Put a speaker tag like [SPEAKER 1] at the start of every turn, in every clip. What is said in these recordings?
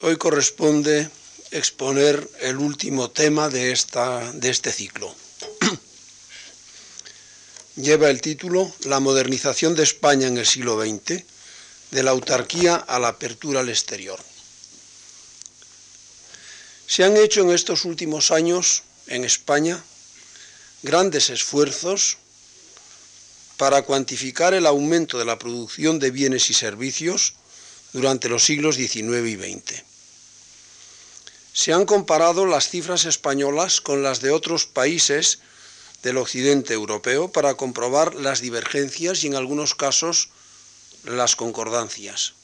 [SPEAKER 1] Hoy corresponde exponer el último tema de, esta, de este ciclo. Lleva el título La modernización de España en el siglo XX, de la autarquía a la apertura al exterior. Se han hecho en estos últimos años en España grandes esfuerzos para cuantificar el aumento de la producción de bienes y servicios durante los siglos XIX y XX. Se han comparado las cifras españolas con las de otros países del occidente europeo para comprobar las divergencias y en algunos casos las concordancias.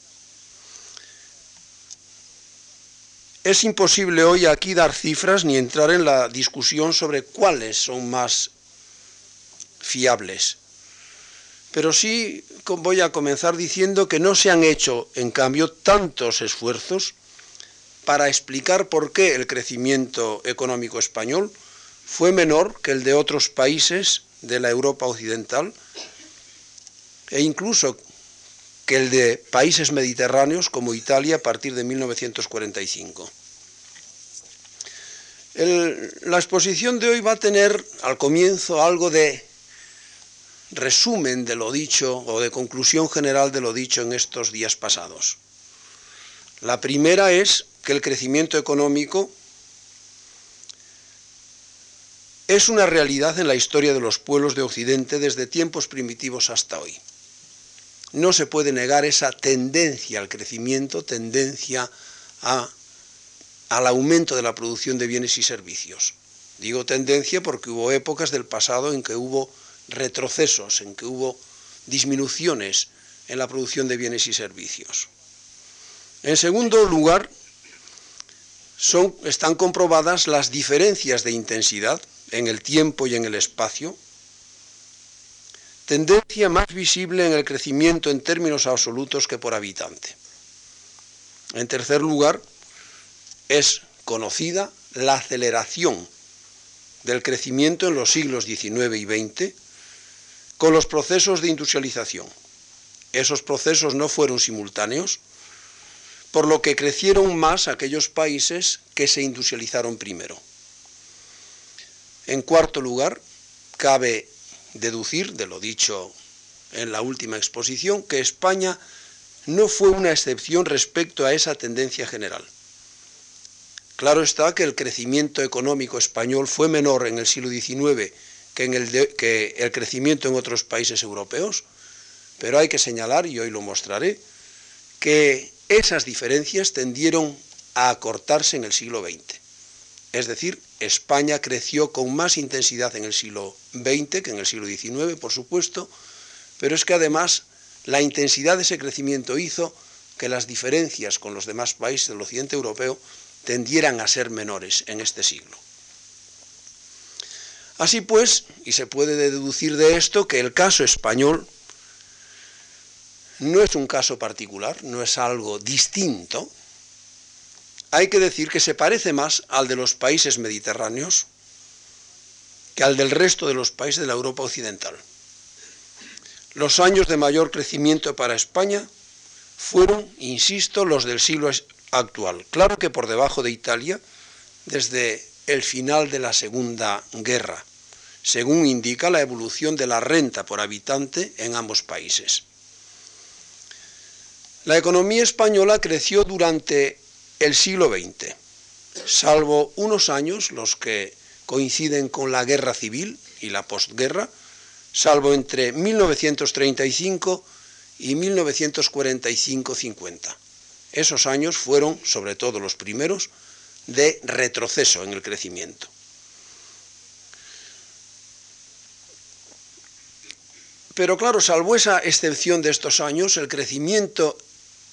[SPEAKER 1] Es imposible hoy aquí dar cifras ni entrar en la discusión sobre cuáles son más fiables. Pero sí voy a comenzar diciendo que no se han hecho, en cambio, tantos esfuerzos para explicar por qué el crecimiento económico español fue menor que el de otros países de la Europa occidental e incluso que el de países mediterráneos como Italia a partir de 1945. la exposición de hoy va a tener al comienzo algo de resumen de lo dicho o de conclusión general de lo dicho en estos días pasados. La primera es que el crecimiento económico es una realidad en la historia de los pueblos de Occidente desde tiempos primitivos hasta hoy. No se puede negar esa tendencia al crecimiento, tendencia al aumento de la producción de bienes y servicios. Digo tendencia porque hubo épocas del pasado en que hubo retrocesos, en que hubo disminuciones en la producción de bienes y servicios. En segundo lugar, son, están comprobadas las diferencias de intensidad en el tiempo y en el espacio, tendencia más visible en el crecimiento en términos absolutos que por habitante. En tercer lugar, es conocida la aceleración del crecimiento en los siglos XIX y XX con los procesos de industrialización. Esos procesos no fueron simultáneos, por lo que crecieron más aquellos países que se industrializaron primero. En cuarto lugar, cabe deducir de lo dicho en la última exposición que España no fue una excepción respecto a esa tendencia general. Claro está que el crecimiento económico español fue menor en el siglo XIX que, en el, que el crecimiento en otros países europeos, pero hay que señalar, y hoy lo mostraré, que esas diferencias tendieron a acortarse en el siglo XX. Es decir, España creció con más intensidad en el siglo XX que en el siglo XIX, por supuesto, pero es que además la intensidad de ese crecimiento hizo que las diferencias con los demás países del occidente europeo tendieran a ser menores en este siglo. Así pues, y se puede deducir de esto que el caso español no es un caso particular, no es algo distinto, hay que decir que se parece más al de los países mediterráneos que al del resto de los países de la Europa occidental. Los años de mayor crecimiento para España fueron, insisto, los del siglo actual. Claro que por debajo de Italia, desde el final de la Segunda Guerra, según indica la evolución de la renta por habitante en ambos países. La economía española creció durante el siglo XX, salvo unos años, los que coinciden con la guerra civil y la postguerra, salvo entre 1935 y 1945-50. Esos años fueron, sobre todo los primeros, de retroceso en el crecimiento. Pero claro, salvo esa excepción de estos años, el crecimiento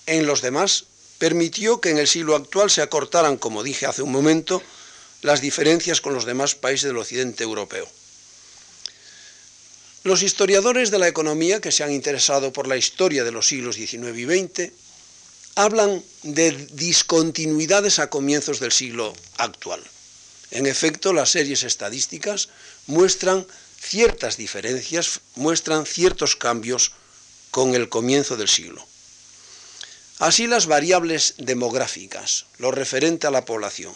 [SPEAKER 1] en los demás permitió que en el siglo actual se acortaran, como dije hace un momento, las diferencias con los demás países del occidente europeo. Los historiadores de la economía que se han interesado por la historia de los siglos XIX y XX hablan de discontinuidades a comienzos del siglo actual. En efecto, las series estadísticas muestran ciertas diferencias, muestran ciertos cambios con el comienzo del siglo. Así las variables demográficas, lo referente a la población,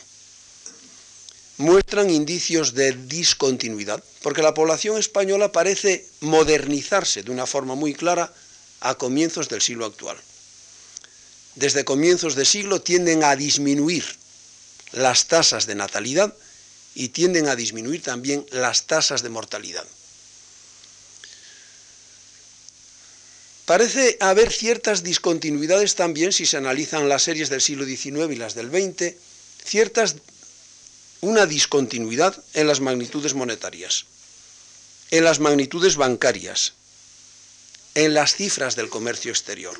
[SPEAKER 1] muestran indicios de discontinuidad, porque la población española parece modernizarse de una forma muy clara a comienzos del siglo actual. Desde comienzos de siglo tienden a disminuir las tasas de natalidad y tienden a disminuir también las tasas de mortalidad. Parece haber ciertas discontinuidades también si se analizan las series del siglo XIX y las del XX, ciertas una discontinuidad en las magnitudes monetarias, en las magnitudes bancarias, en las cifras del comercio exterior.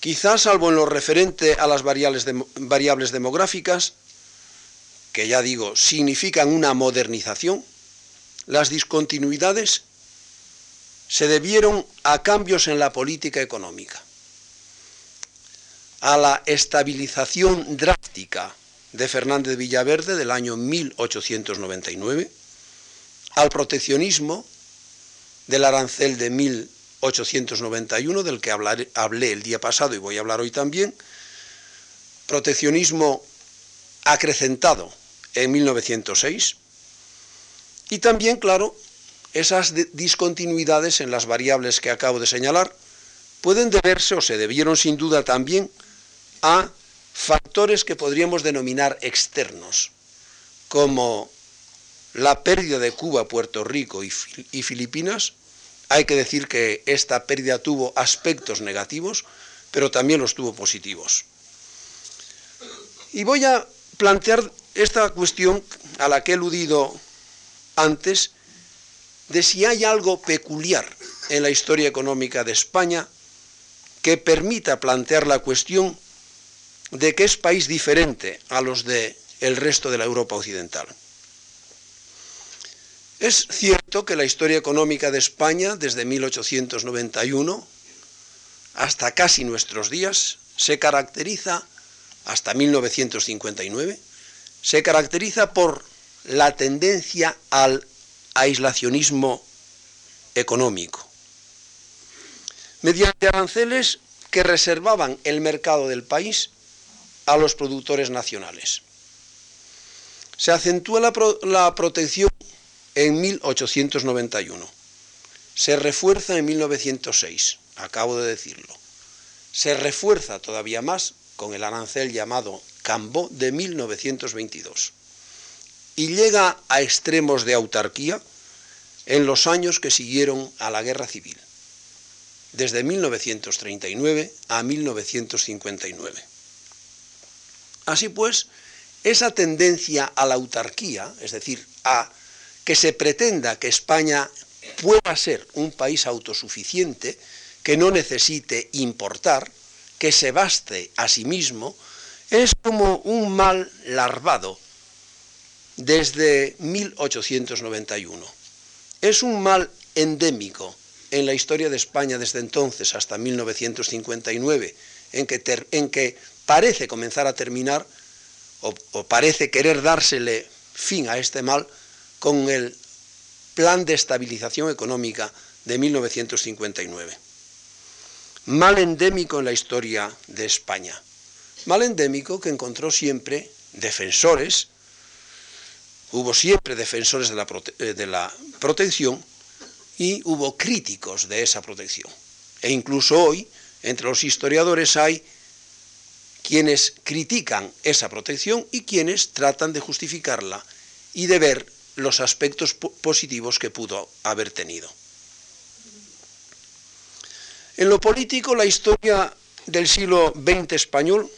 [SPEAKER 1] Quizás, salvo en lo referente a las variables, variables demográficas, que ya digo, significan una modernización, las discontinuidades se debieron a cambios en la política económica, a la estabilización drástica de Fernández Villaverde del año 1899, al proteccionismo del arancel de 1891, del que hablé el día pasado y voy a hablar hoy también, proteccionismo acrecentado en 1906, y también, claro, esas discontinuidades en las variables que acabo de señalar pueden deberse o se debieron sin duda también a factores que podríamos denominar externos, como la pérdida de Cuba, Puerto Rico y, Filipinas. Hay que decir que esta pérdida tuvo aspectos negativos, pero también los tuvo positivos. Y voy a plantear esta cuestión a la que he eludido antes, de si hay algo peculiar en la historia económica de España que permita plantear la cuestión de que es país diferente a los de el resto de la Europa occidental. Es cierto que la historia económica de España desde 1891 hasta casi nuestros días se caracteriza hasta 1959 se caracteriza por la tendencia al aislacionismo económico mediante aranceles que reservaban el mercado del país a los productores nacionales. Se acentúa la, protección en 1891. Se refuerza en 1906, acabo de decirlo. Se refuerza todavía más con el arancel llamado Cambó de 1922. Y llega a extremos de autarquía en los años que siguieron a la guerra civil, desde 1939 a 1959. Así pues, esa tendencia a la autarquía, es decir, a que se pretenda que España pueda ser un país autosuficiente, que no necesite importar, que se baste a sí mismo, es como un mal larvado desde 1891. Es un mal endémico en la historia de España desde entonces hasta 1959, en que, en que parece comenzar a terminar o, parece querer dársele fin a este mal con el Plan de Estabilización Económica de 1959. Mal endémico en la historia de España. Mal endémico que encontró siempre defensores, hubo siempre defensores de la, eh, de la protección y hubo críticos de esa protección. E incluso hoy, entre los historiadores hay quienes critican esa protección y quienes tratan de justificarla y de ver los aspectos positivos que pudo haber tenido. En lo político, la historia del siglo XX español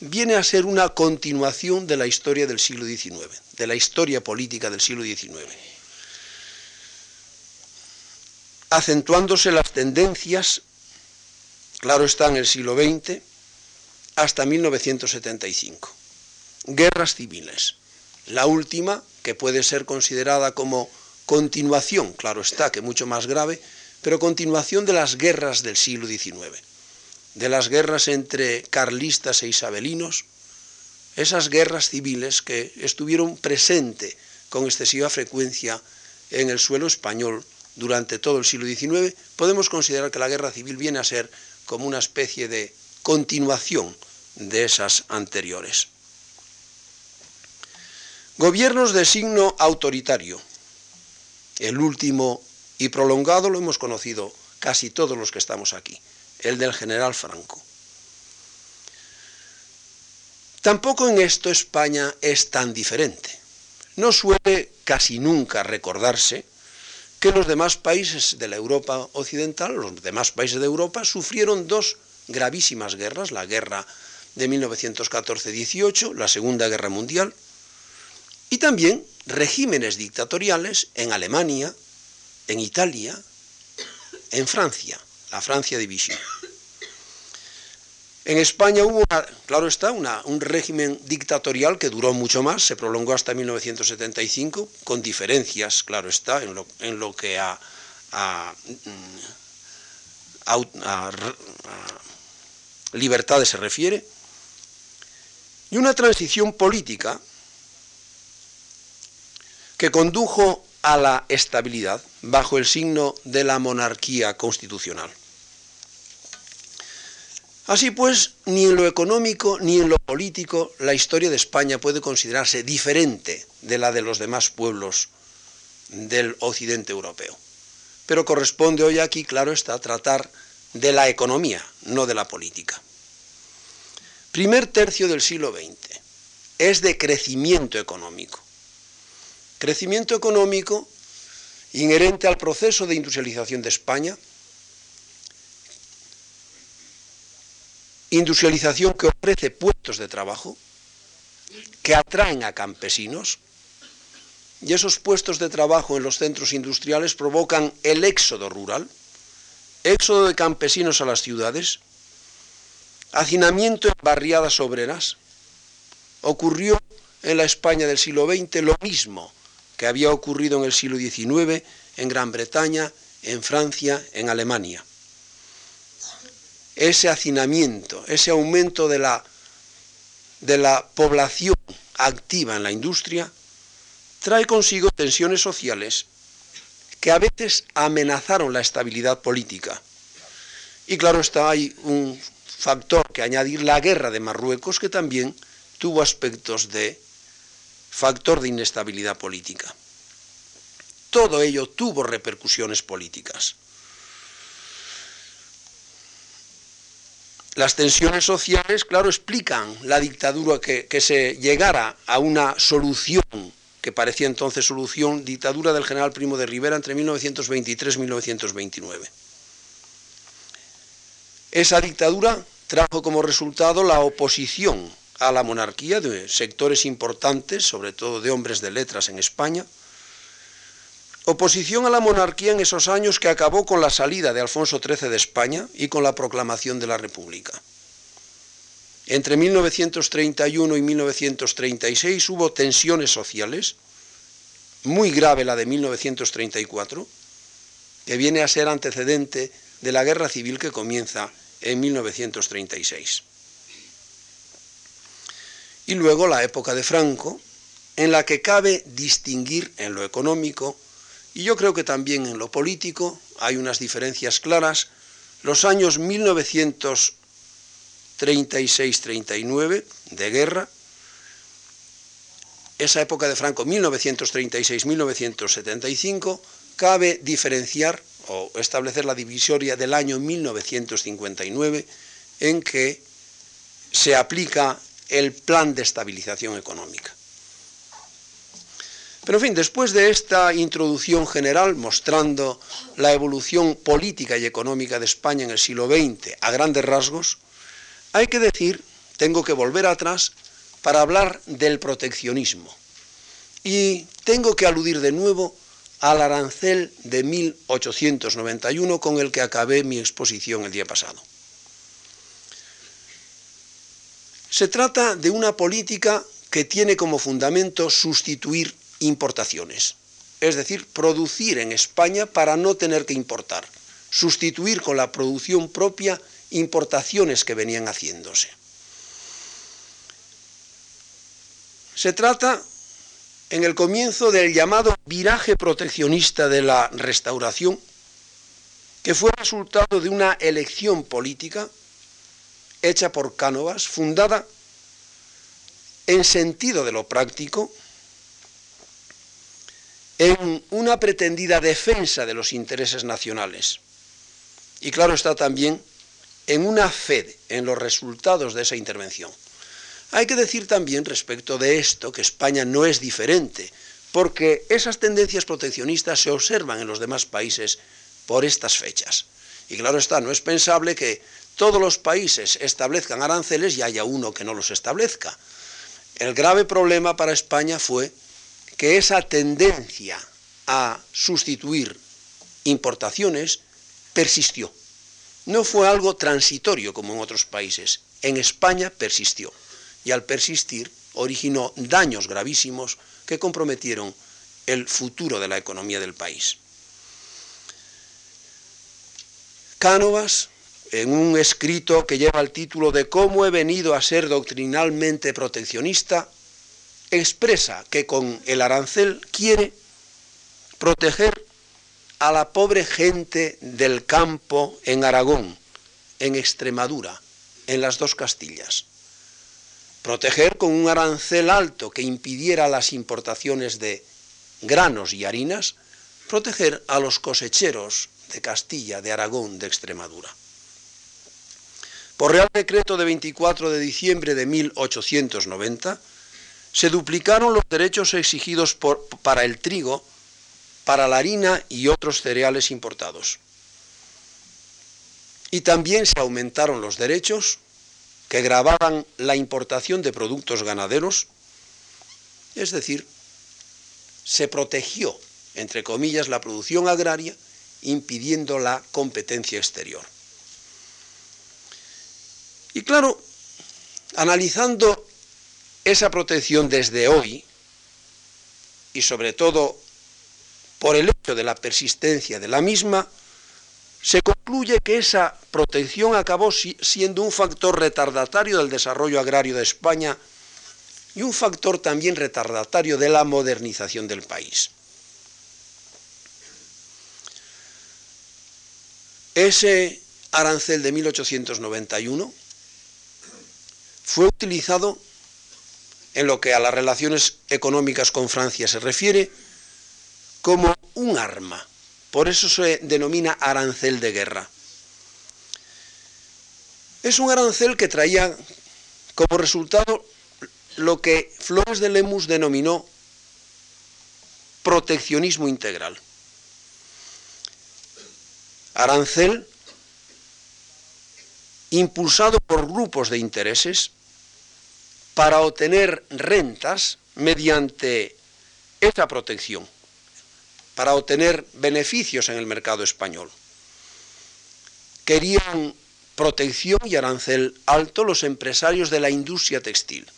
[SPEAKER 1] viene a ser una continuación de la historia del siglo XIX, de la historia política del siglo XIX, acentuándose las tendencias, claro está en el siglo XX, hasta 1975. Guerras civiles. La última, que puede ser considerada como continuación, claro está, que mucho más grave, pero continuación de las guerras del siglo XIX, de las guerras entre carlistas e isabelinos, esas guerras civiles que estuvieron presentes con excesiva frecuencia en el suelo español durante todo el siglo XIX, podemos considerar que la guerra civil viene a ser como una especie de continuación de esas anteriores. Gobiernos de signo autoritario. El último y prolongado lo hemos conocido casi todos los que estamos aquí, el del general Franco. Tampoco en esto España es tan diferente. No suele casi nunca recordarse que los demás países de la Europa occidental, los demás países de Europa, sufrieron dos gravísimas guerras, la guerra de 1914-18, la Segunda Guerra Mundial, y también regímenes dictatoriales en Alemania, en Italia, en Francia, la Francia Vichy. En España hubo, claro está, un régimen dictatorial que duró mucho más, se prolongó hasta 1975, con diferencias, claro está, en lo, que a, a, a libertades se refiere, y una transición política que condujo a la estabilidad bajo el signo de la monarquía constitucional. Así pues, ni en lo económico ni en lo político la historia de España puede considerarse diferente de la de los demás pueblos del occidente europeo. Pero corresponde hoy aquí, claro está, tratar de la economía, no de la política. Primer tercio del siglo XX es de crecimiento económico. Crecimiento económico inherente al proceso de industrialización de España, industrialización que ofrece puestos de trabajo, que atraen a campesinos, y esos puestos de trabajo en los centros industriales provocan el éxodo rural, éxodo de campesinos a las ciudades, hacinamiento en barriadas obreras. Ocurrió en la España del siglo XX lo mismo que había ocurrido en el siglo XIX en Gran Bretaña, en Francia, en Alemania. Ese hacinamiento, ese aumento de la, de la población activa en la industria, trae consigo tensiones sociales que a veces amenazaron la estabilidad política. Y claro está, hay un factor que añadir la guerra de Marruecos, que también tuvo aspectos de factor de inestabilidad política. Todo ello tuvo repercusiones políticas. Las tensiones sociales, claro, explican la dictadura que, que, se llegara a una solución, que parecía entonces solución, dictadura del general Primo de Rivera entre 1923 y 1929. Esa dictadura trajo como resultado la oposición a la monarquía de sectores importantes, sobre todo de hombres de letras en España, oposición a la monarquía en esos años que acabó con la salida de Alfonso XIII de España y con la proclamación de la República. Entre 1931 y 1936 hubo tensiones sociales, muy grave la de 1934, que viene a ser antecedente de la guerra civil que comienza en 1936 y luego la época de Franco, en la que cabe distinguir en lo económico y yo creo que también en lo político hay unas diferencias claras, los años 1936-39 de guerra, esa época de Franco 1936-1975, cabe diferenciar o establecer la divisoria del año 1959 en que se aplica el plan de estabilización económica. Pero en fin, después de esta introducción general mostrando la evolución política y económica de España en el siglo XX a grandes rasgos, hay que decir, tengo que volver atrás para hablar del proteccionismo. Y tengo que aludir de nuevo al arancel de 1891 con el que acabé mi exposición el día pasado. Se trata de una política que tiene como fundamento sustituir importaciones, es decir, producir en España para no tener que importar, sustituir con la producción propia importaciones que venían haciéndose. Se trata en el comienzo del llamado viraje proteccionista de la restauración, que fue resultado de una elección política hecha por Cánovas, fundada en sentido de lo práctico, en una pretendida defensa de los intereses nacionales. Y claro está también en una fe en los resultados de esa intervención. Hay que decir también respecto de esto que España no es diferente, porque esas tendencias proteccionistas se observan en los demás países por estas fechas. Y claro está, no es pensable que todos los países establezcan aranceles y haya uno que no los establezca. El grave problema para España fue que esa tendencia a sustituir importaciones persistió. No fue algo transitorio como en otros países. En España persistió y al persistir originó daños gravísimos que comprometieron el futuro de la economía del país. Cánovas, en un escrito que lleva el título de Cómo he venido a ser doctrinalmente proteccionista, expresa que con el arancel quiere proteger a la pobre gente del campo en Aragón, en Extremadura, en las dos Castillas proteger con un arancel alto que impidiera las importaciones de granos y harinas, proteger a los cosecheros de Castilla, de Aragón, de Extremadura. Por Real Decreto de 24 de diciembre de 1890, se duplicaron los derechos exigidos para el trigo, para la harina y otros cereales importados. Y también se aumentaron los derechos que grababan la importación de productos ganaderos, es decir, se protegió, entre comillas, la producción agraria, impidiendo la competencia exterior. Y claro, analizando esa protección desde hoy, y sobre todo por el hecho de la persistencia de la misma, se concluye que esa protección acabó siendo un factor retardatario del desarrollo agrario de España y un factor también retardatario de la modernización del país. Ese arancel de 1891 fue utilizado en lo que a las relaciones económicas con Francia se refiere como un arma por eso se denomina arancel de guerra. Es un arancel que traía como resultado lo que Flores de Lemus denominó proteccionismo integral. Arancel impulsado por grupos de intereses para obtener rentas mediante esa protección para obtener beneficios en el mercado español. Querían protección y arancel alto los empresarios de la industria textil,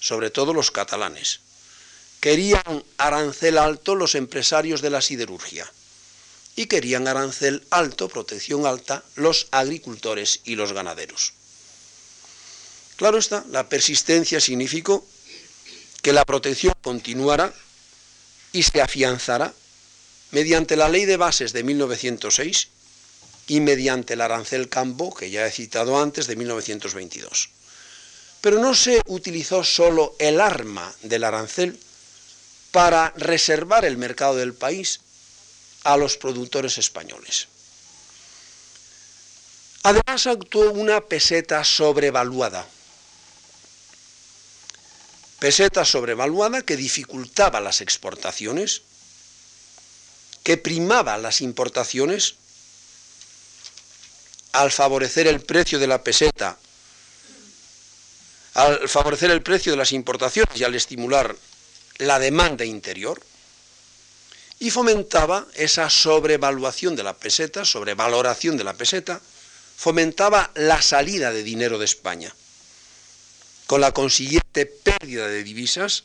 [SPEAKER 1] sobre todo los catalanes. Querían arancel alto los empresarios de la siderurgia. Y querían arancel alto, protección alta, los agricultores y los ganaderos. Claro está, la persistencia significó que la protección continuara y se afianzara mediante la Ley de Bases de 1906 y mediante el arancel Cambo, que ya he citado antes, de 1922. Pero no se utilizó solo el arma del arancel para reservar el mercado del país a los productores españoles. Además actuó una peseta sobrevaluada. Peseta sobrevaluada que dificultaba las exportaciones que primaba las importaciones. Al favorecer el precio de la peseta, al favorecer el precio de las importaciones y al estimular la demanda interior, y fomentaba esa sobrevaluación de la peseta, sobrevaloración de la peseta, fomentaba la salida de dinero de España, con la consiguiente pérdida de divisas,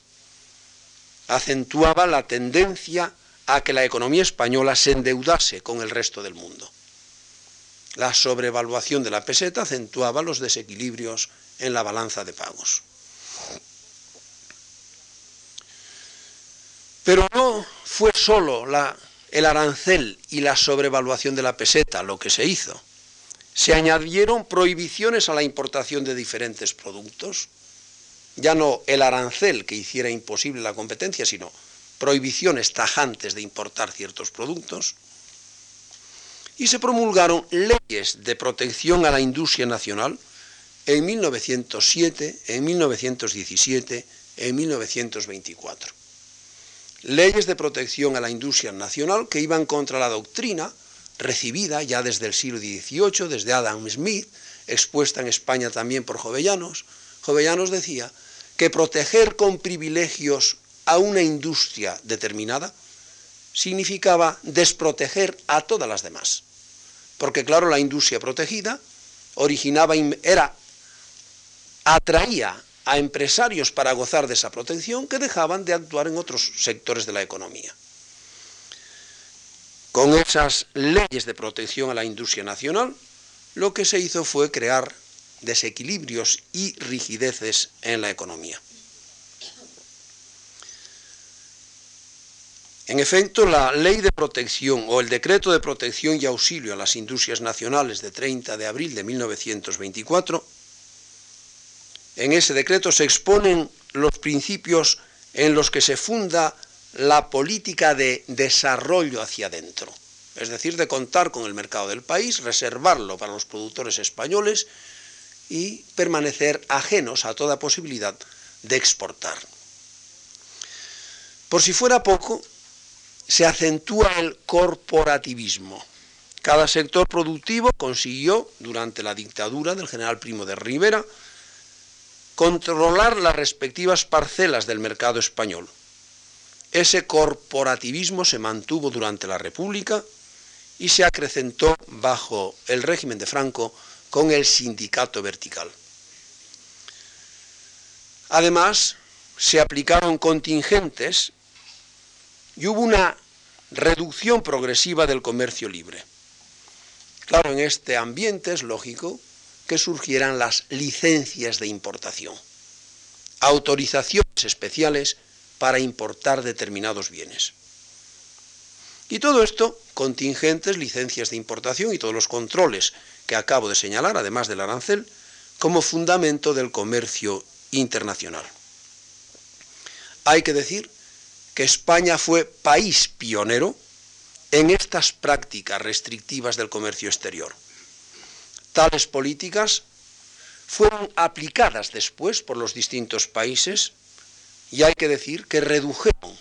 [SPEAKER 1] acentuaba la tendencia a que la economía española se endeudase con el resto del mundo. La sobrevaluación de la peseta acentuaba los desequilibrios en la balanza de pagos. Pero no fue solo el arancel y la sobrevaluación de la peseta, lo que se hizo. Se añadieron prohibiciones a la importación de diferentes productos, ya no el arancel que hiciera imposible la competencia, sino prohibiciones tajantes de importar ciertos productos, y se promulgaron leyes de protección a la industria nacional en 1907, en 1917, en 1924. Leyes de protección a la industria nacional que iban contra la doctrina recibida ya desde el siglo XVIII, desde Adam Smith, expuesta en España también por Jovellanos. Jovellanos decía que proteger con privilegios a una industria determinada significaba desproteger a todas las demás. Porque claro, la industria protegida originaba, era, atraía a empresarios para gozar de esa protección que dejaban de actuar en otros sectores de la economía. Con esas leyes de protección a la industria nacional, lo que se hizo fue crear desequilibrios y rigideces en la economía. En efecto, la ley de protección o el decreto de protección y auxilio a las industrias nacionales de 30 de abril de 1924, en ese decreto se exponen los principios en los que se funda la política de desarrollo hacia adentro, es decir, de contar con el mercado del país, reservarlo para los productores españoles y permanecer ajenos a toda posibilidad de exportar. Por si fuera poco, se acentúa el corporativismo. Cada sector productivo consiguió, durante la dictadura del general Primo de Rivera, controlar las respectivas parcelas del mercado español ese corporativismo se mantuvo durante la República y se acrecentó bajo el régimen de Franco con el sindicato vertical. Además, se aplicaron contingentes y hubo una reducción progresiva del comercio libre. Claro, en este ambiente es lógico que surgieran las licencias de importación, autorizaciones especiales para importar determinados bienes. Y todo esto, contingentes, licencias de importación y todos los controles que acabo de señalar, además del arancel, como fundamento del comercio internacional. Hay que decir que España fue país pionero en estas prácticas restrictivas del comercio exterior. Tales políticas fueron aplicadas después por los distintos países y hay que decir que redujeron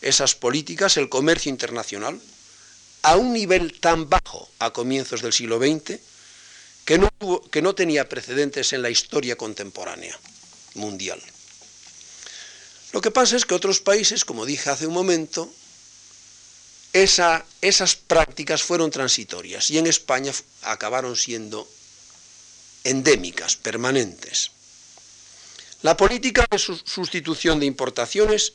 [SPEAKER 1] esas políticas, el comercio internacional, a un nivel tan bajo a comienzos del siglo XX que no, que no tenía precedentes en la historia contemporánea mundial. Lo que pasa es que otros países, como dije hace un momento, esas prácticas fueron transitorias y en España acabaron siendo endémicas, permanentes. La política de sustitución de importaciones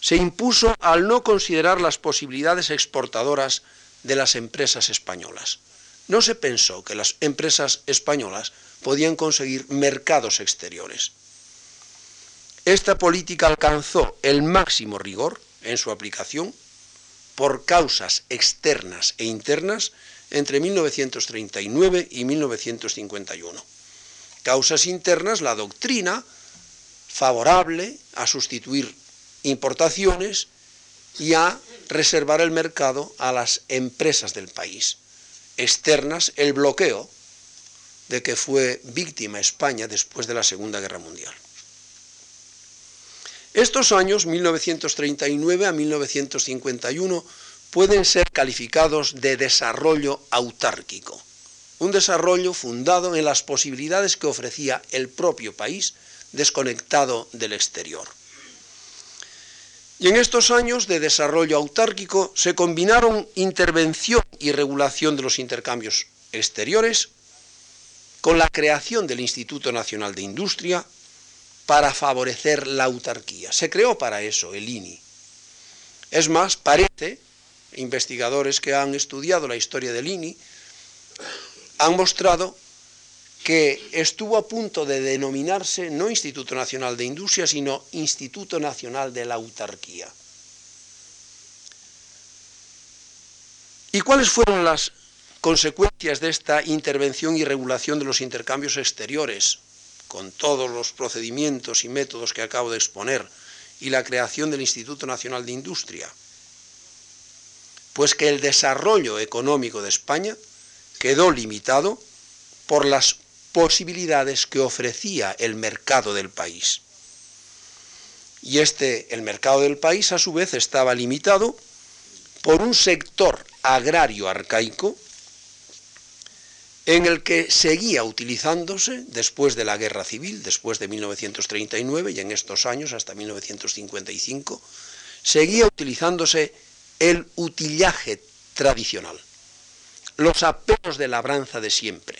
[SPEAKER 1] se impuso al no considerar las posibilidades exportadoras de las empresas españolas. No se pensó que las empresas españolas podían conseguir mercados exteriores. Esta política alcanzó el máximo rigor en su aplicación por causas externas e internas entre 1939 y 1951. Causas internas, la doctrina favorable a sustituir importaciones y a reservar el mercado a las empresas del país. Externas, el bloqueo de que fue víctima España después de la Segunda Guerra Mundial. Estos años, 1939 a 1951, pueden ser calificados de desarrollo autárquico, un desarrollo fundado en las posibilidades que ofrecía el propio país desconectado del exterior. Y en estos años de desarrollo autárquico se combinaron intervención y regulación de los intercambios exteriores con la creación del Instituto Nacional de Industria para favorecer la autarquía. Se creó para eso el INI. Es más, parece, investigadores que han estudiado la historia del INI han mostrado que estuvo a punto de denominarse no Instituto Nacional de Industria, sino Instituto Nacional de la Autarquía. ¿Y cuáles fueron las consecuencias de esta intervención y regulación de los intercambios exteriores, con todos los procedimientos y métodos que acabo de exponer, y la creación del Instituto Nacional de Industria? Pues que el desarrollo económico de España quedó limitado por las posibilidades que ofrecía el mercado del país. Y este, el mercado del país, a su vez, estaba limitado por un sector agrario arcaico en el que seguía utilizándose, después de la guerra civil, después de 1939 y en estos años hasta 1955, seguía utilizándose el utillaje tradicional, los aperos de labranza de siempre,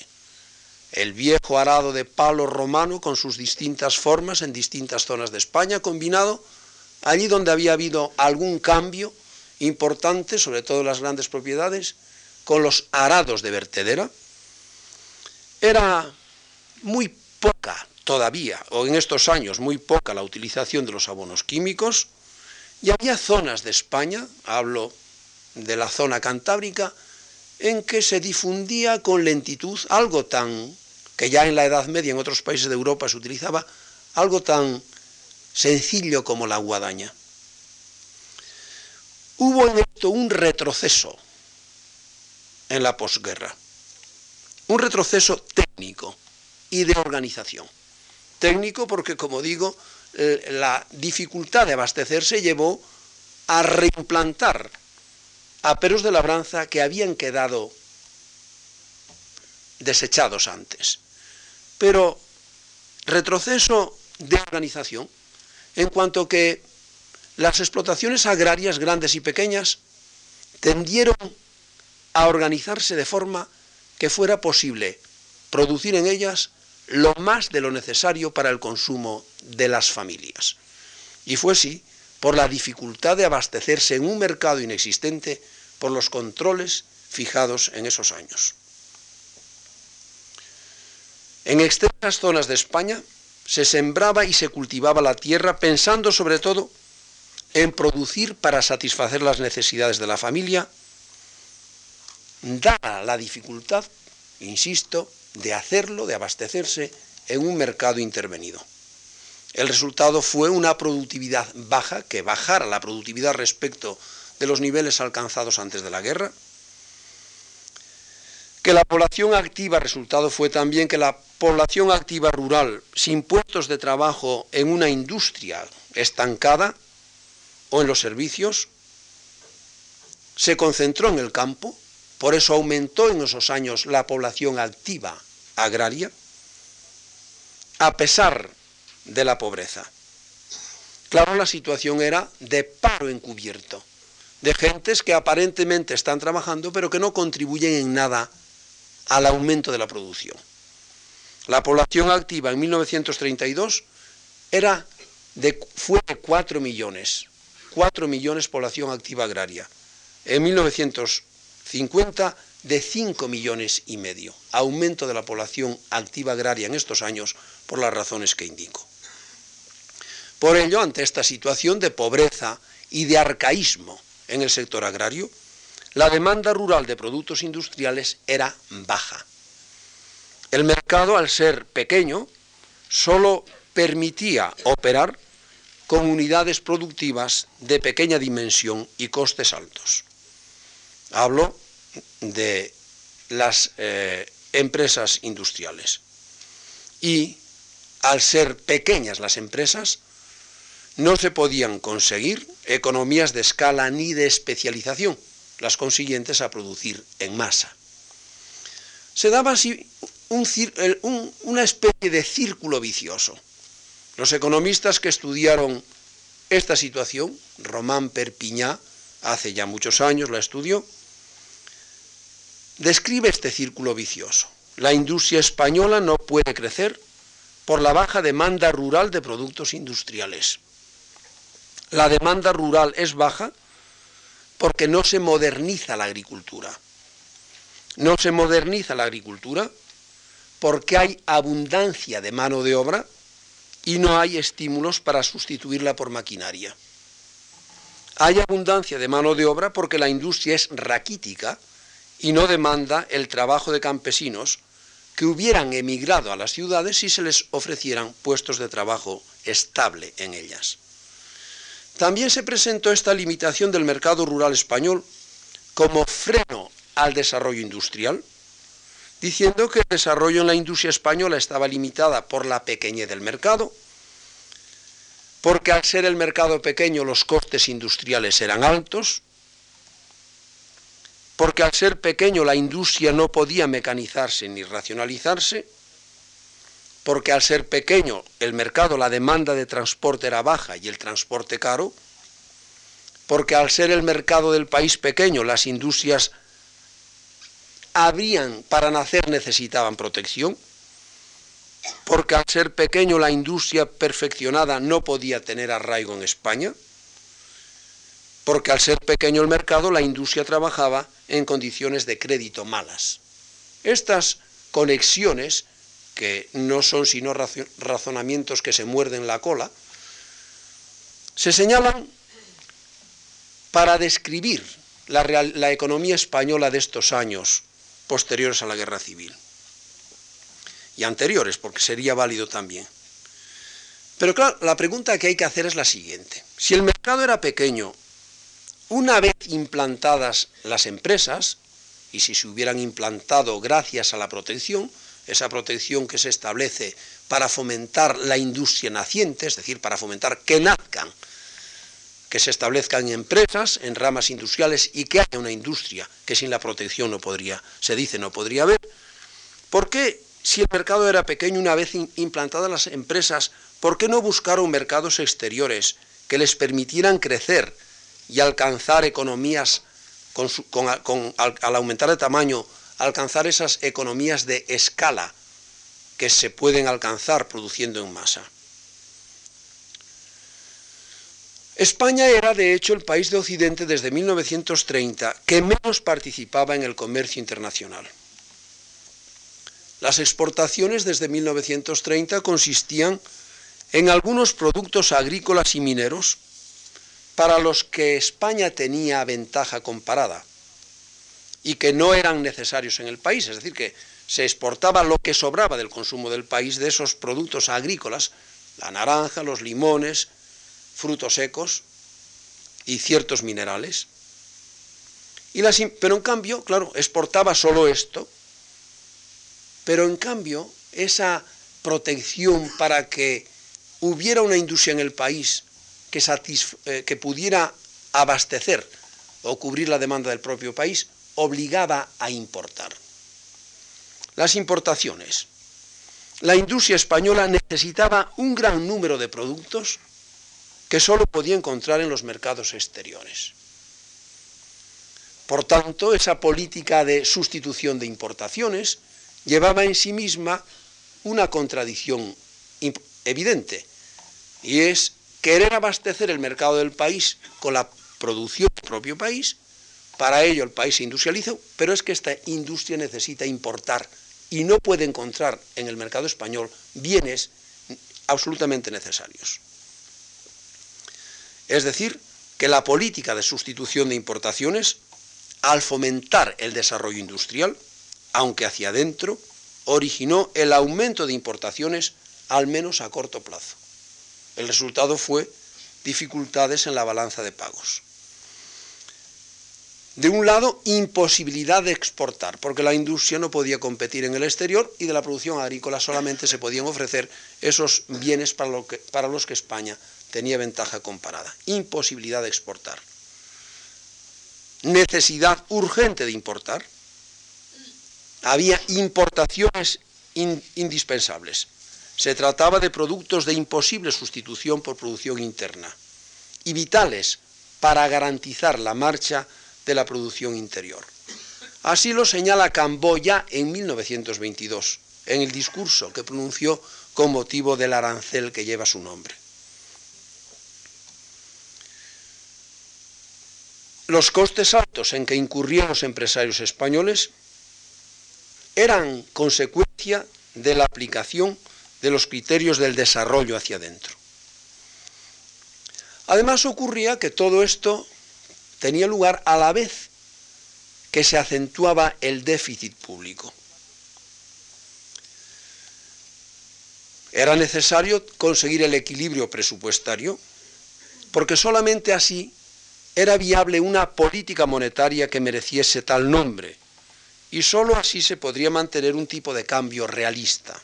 [SPEAKER 1] el viejo arado de palo romano con sus distintas formas en distintas zonas de España, combinado allí donde había habido algún cambio importante, sobre todo en las grandes propiedades, con los arados de vertedera, era muy poca todavía, o en estos años muy poca la utilización de los abonos químicos, y había zonas de España, hablo de la zona cantábrica, en que se difundía con lentitud algo tan que ya en la Edad Media en otros países de Europa se utilizaba, algo tan sencillo como la guadaña. Hubo en esto un retroceso en la posguerra, un retroceso técnico y de organización. Técnico porque, como digo, la dificultad de abastecerse llevó a reimplantar aperos de labranza que habían quedado desechados antes pero retroceso de organización en cuanto que las explotaciones agrarias grandes y pequeñas tendieron a organizarse de forma que fuera posible producir en ellas lo más de lo necesario para el consumo de las familias. Y fue así por la dificultad de abastecerse en un mercado inexistente por los controles fijados en esos años. En extensas zonas de España se sembraba y se cultivaba la tierra pensando sobre todo en producir para satisfacer las necesidades de la familia, dada la dificultad, insisto, de hacerlo, de abastecerse en un mercado intervenido. El resultado fue una productividad baja, que bajara la productividad respecto de los niveles alcanzados antes de la guerra, que la población activa, resultado fue también que la población activa rural sin puestos de trabajo en una industria estancada o en los servicios, se concentró en el campo, por eso aumentó en esos años la población activa agraria, a pesar de la pobreza. Claro, la situación era de paro encubierto, de gentes que aparentemente están trabajando, pero que no contribuyen en nada al aumento de la producción. La población activa en 1932 era de, fue de 4 millones, 4 millones población activa agraria. En 1950 de 5 millones y medio, aumento de la población activa agraria en estos años por las razones que indico. Por ello, ante esta situación de pobreza y de arcaísmo en el sector agrario, la demanda rural de productos industriales era baja. El mercado, al ser pequeño, solo permitía operar con unidades productivas de pequeña dimensión y costes altos. Hablo de las eh, empresas industriales. Y al ser pequeñas las empresas, no se podían conseguir economías de escala ni de especialización las consiguientes a producir en masa. Se daba así una especie de círculo vicioso. Los economistas que estudiaron esta situación, Román Perpiñá, hace ya muchos años la estudió, describe este círculo vicioso. La industria española no puede crecer por la baja demanda rural de productos industriales. La demanda rural es baja porque no se moderniza la agricultura. No se moderniza la agricultura porque hay abundancia de mano de obra y no hay estímulos para sustituirla por maquinaria. Hay abundancia de mano de obra porque la industria es raquítica y no demanda el trabajo de campesinos que hubieran emigrado a las ciudades si se les ofrecieran puestos de trabajo estable en ellas. También se presentó esta limitación del mercado rural español como freno al desarrollo industrial, diciendo que el desarrollo en la industria española estaba limitada por la pequeñez del mercado, porque al ser el mercado pequeño los costes industriales eran altos, porque al ser pequeño la industria no podía mecanizarse ni racionalizarse, porque al ser pequeño el mercado, la demanda de transporte era baja y el transporte caro, porque al ser el mercado del país pequeño las industrias habrían, para nacer necesitaban protección, porque al ser pequeño la industria perfeccionada no podía tener arraigo en España, porque al ser pequeño el mercado la industria trabajaba en condiciones de crédito malas. Estas conexiones, que no son sino razonamientos que se muerden la cola, se señalan para describir la, la economía española de estos años posteriores a la guerra civil y anteriores, porque sería válido también. Pero claro, la pregunta que hay que hacer es la siguiente. Si el mercado era pequeño, una vez implantadas las empresas, y si se hubieran implantado gracias a la protección, esa protección que se establece para fomentar la industria naciente, es decir, para fomentar que nazcan, que se establezcan empresas en ramas industriales y que haya una industria que sin la protección no podría, se dice, no podría haber, ¿por qué si el mercado era pequeño una vez implantadas las empresas, ¿por qué no buscaron mercados exteriores que les permitieran crecer y alcanzar economías, al, aumentar de tamaño, alcanzar esas economías de escala que se pueden alcanzar produciendo en masa? España era, de hecho, el país de Occidente desde 1930 que menos participaba en el comercio internacional. Las exportaciones desde 1930 consistían en algunos productos agrícolas y mineros para los que España tenía ventaja comparada y que no eran necesarios en el país, es decir, que se exportaba lo que sobraba del consumo del país de esos productos agrícolas, la naranja, los limones, frutos secos y ciertos minerales. Y pero en cambio, claro, exportaba solo esto pero en cambio, esa protección para que hubiera una industria en el país que, eh, que pudiera abastecer o cubrir la demanda del propio país, obligaba a importar. Las importaciones. La industria española necesitaba un gran número de productos que solo podía encontrar en los mercados exteriores. Por tanto, esa política de sustitución de importaciones llevaba en sí misma una contradicción evidente, y es querer abastecer el mercado del país con la producción del propio país, para ello el país se industrializa, pero es que esta industria necesita importar y no puede encontrar en el mercado español bienes absolutamente necesarios. Es decir, que la política de sustitución de importaciones, al fomentar el desarrollo industrial, aunque hacia adentro, originó el aumento de importaciones al menos a corto plazo. El resultado fue dificultades en la balanza de pagos. De un lado, imposibilidad de exportar, porque la industria no podía competir en el exterior y de la producción agrícola solamente se podían ofrecer esos bienes para, los que España tenía ventaja comparada. Imposibilidad de exportar. Necesidad urgente de importar, había importaciones indispensables. Se trataba de productos de imposible sustitución por producción interna y vitales para garantizar la marcha de la producción interior. Así lo señala Camboya en 1922, en el discurso que pronunció con motivo del arancel que lleva su nombre. Los costes altos en que incurrían los empresarios españoles eran consecuencia de la aplicación de los criterios del desarrollo hacia adentro. Además ocurría que todo esto tenía lugar a la vez que se acentuaba el déficit público. Era necesario conseguir el equilibrio presupuestario porque solamente así era viable una política monetaria que mereciese tal nombre y sólo así se podría mantener un tipo de cambio realista.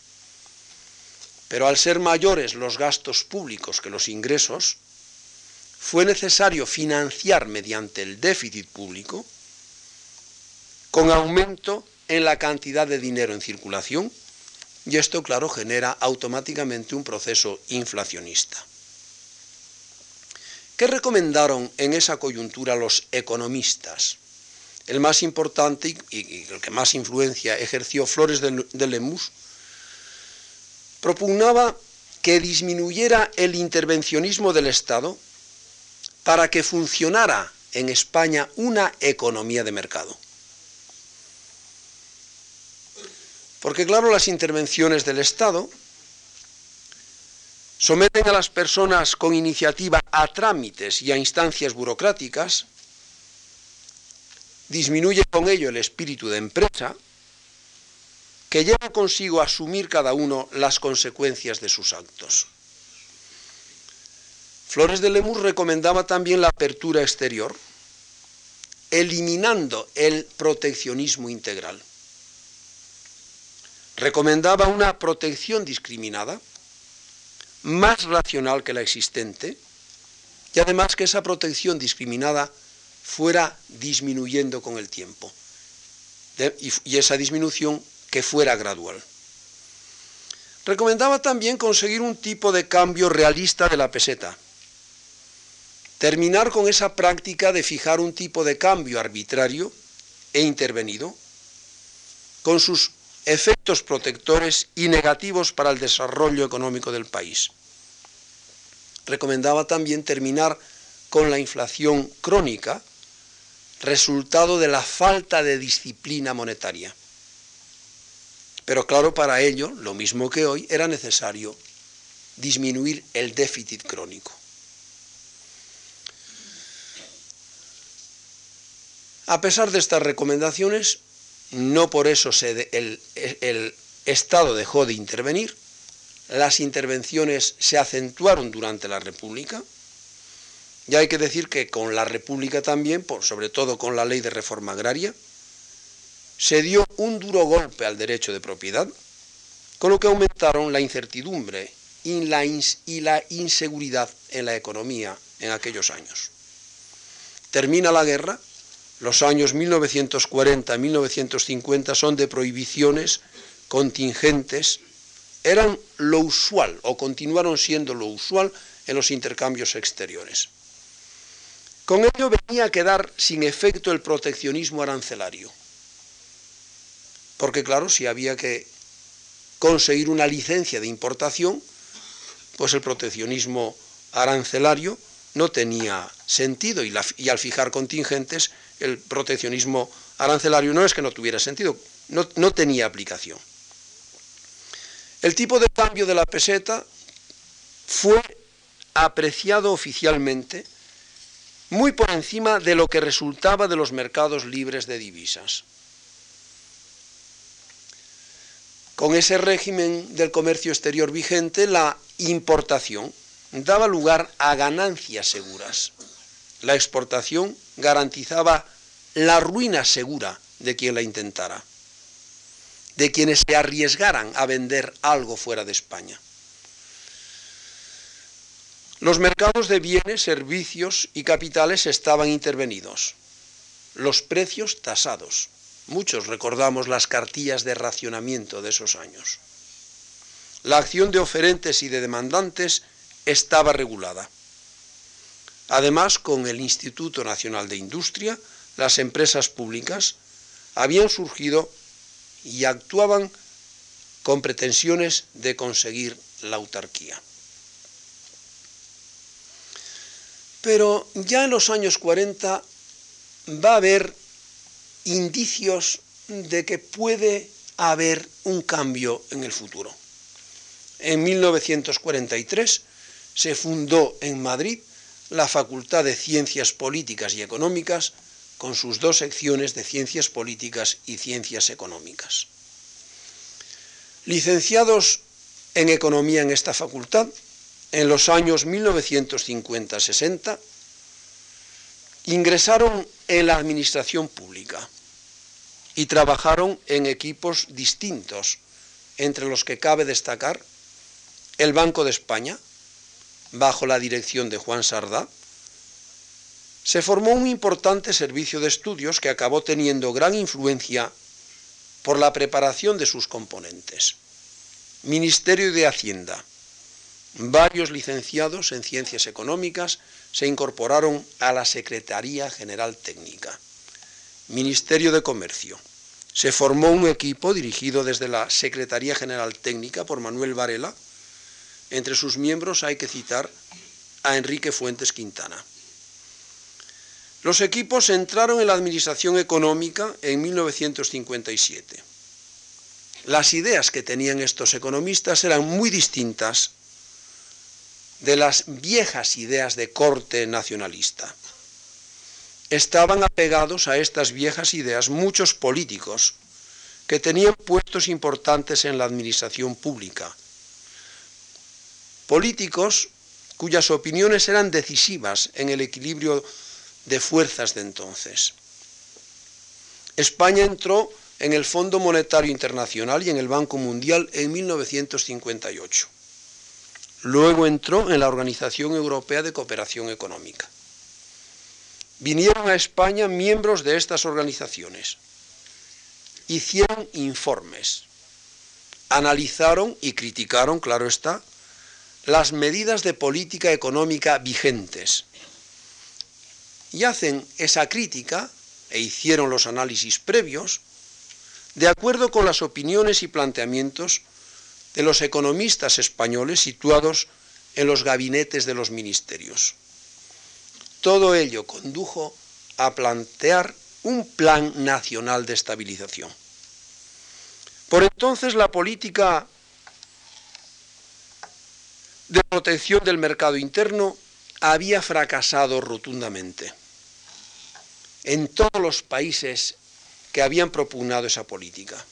[SPEAKER 1] Pero al ser mayores los gastos públicos que los ingresos, fue necesario financiar mediante el déficit público, con aumento en la cantidad de dinero en circulación, y esto, claro, genera automáticamente un proceso inflacionista. ¿Qué recomendaron en esa coyuntura los economistas? El más importante y el que más influencia ejerció Flores de Lemus, propugnaba que disminuyera el intervencionismo del Estado para que funcionara en España una economía de mercado. Porque claro, las intervenciones del Estado someten a las personas con iniciativa a trámites y a instancias burocráticas, disminuye con ello el espíritu de empresa, que lleva consigo a asumir cada uno las consecuencias de sus actos. Flores de Lemus recomendaba también la apertura exterior, eliminando el proteccionismo integral. Recomendaba una protección discriminada, más racional que la existente, y además que esa protección discriminada fuera disminuyendo con el tiempo. y esa disminución que fuera gradual. Recomendaba también conseguir un tipo de cambio realista de la peseta, terminar con esa práctica de fijar un tipo de cambio arbitrario e intervenido, con sus efectos protectores y negativos para el desarrollo económico del país. Recomendaba también terminar con la inflación crónica, resultado de la falta de disciplina monetaria. Pero claro, para ello, lo mismo que hoy, era necesario disminuir el déficit crónico. A pesar de estas recomendaciones, no por eso el, Estado dejó de intervenir, las intervenciones se acentuaron durante la República, y hay que decir que con la República también, por, sobre todo con la ley de reforma agraria, se dio un duro golpe al derecho de propiedad, con lo que aumentaron la incertidumbre y la inseguridad en la economía en aquellos años. Termina la guerra, los años 1940-1950 son de prohibiciones contingentes, eran lo usual o continuaron siendo lo usual en los intercambios exteriores. Con ello venía a quedar sin efecto el proteccionismo arancelario. Porque claro, si había que conseguir una licencia de importación, pues el proteccionismo arancelario no tenía sentido. Y, al fijar contingentes el proteccionismo arancelario no es que no tuviera sentido, no, no tenía aplicación. El tipo de cambio de la peseta fue apreciado oficialmente muy por encima de lo que resultaba de los mercados libres de divisas. Con ese régimen del comercio exterior vigente, la importación daba lugar a ganancias seguras. La exportación garantizaba la ruina segura de quien la intentara, de quienes se arriesgaran a vender algo fuera de España. Los mercados de bienes, servicios y capitales estaban intervenidos, los precios tasados. Muchos recordamos las cartillas de racionamiento de esos años. La acción de oferentes y de demandantes estaba regulada. Además, con el Instituto Nacional de Industria, las empresas públicas habían surgido y actuaban con pretensiones de conseguir la autarquía. Pero ya en los años 40 va a haber indicios de que puede haber un cambio en el futuro. En 1943 se fundó en Madrid la Facultad de Ciencias Políticas y Económicas con sus dos secciones de Ciencias Políticas y Ciencias Económicas. Licenciados en Economía en esta facultad, en los años 1950-60, ingresaron en la administración pública y trabajaron en equipos distintos, entre los que cabe destacar el Banco de España, bajo la dirección de Juan Sardá, se formó un importante servicio de estudios que acabó teniendo gran influencia por la preparación de sus componentes. Ministerio de Hacienda. Varios licenciados en ciencias económicas se incorporaron a la Secretaría General Técnica. Ministerio de Comercio. Se formó un equipo dirigido desde la Secretaría General Técnica por Manuel Varela. Entre sus miembros hay que citar a Enrique Fuentes Quintana. Los equipos entraron en la administración económica en 1957. Las ideas que tenían estos economistas eran muy distintas de las viejas ideas de corte nacionalista. Estaban apegados a estas viejas ideas muchos políticos que tenían puestos importantes en la administración pública. Políticos cuyas opiniones eran decisivas en el equilibrio de fuerzas de entonces. España entró en el Fondo Monetario Internacional y en el Banco Mundial en 1958. Luego entró en la Organización Europea de Cooperación Económica. Vinieron a España miembros de estas organizaciones. Hicieron informes. Analizaron y criticaron, claro está, las medidas de política económica vigentes y hacen esa crítica, e hicieron los análisis previos, de acuerdo con las opiniones y planteamientos de los economistas españoles situados en los gabinetes de los ministerios. Todo ello condujo a plantear un plan nacional de estabilización. Por entonces la política de protección del mercado interno había fracasado rotundamente en todos los países que habían propugnado esa política.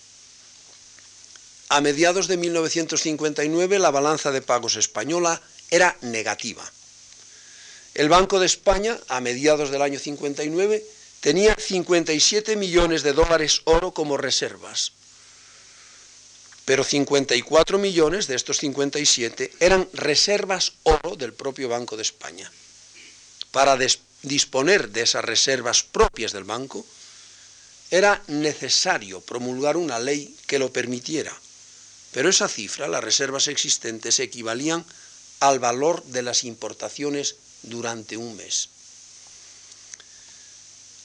[SPEAKER 1] A mediados de 1959 la balanza de pagos española era negativa. El Banco de España, a mediados del año 59, tenía 57 millones de dólares oro como reservas, pero 54 millones de estos 57 eran reservas oro del propio Banco de España. Para disponer de esas reservas propias del banco, era necesario promulgar una ley que lo permitiera, pero esa cifra, las reservas existentes, equivalían al valor de las importaciones durante un mes.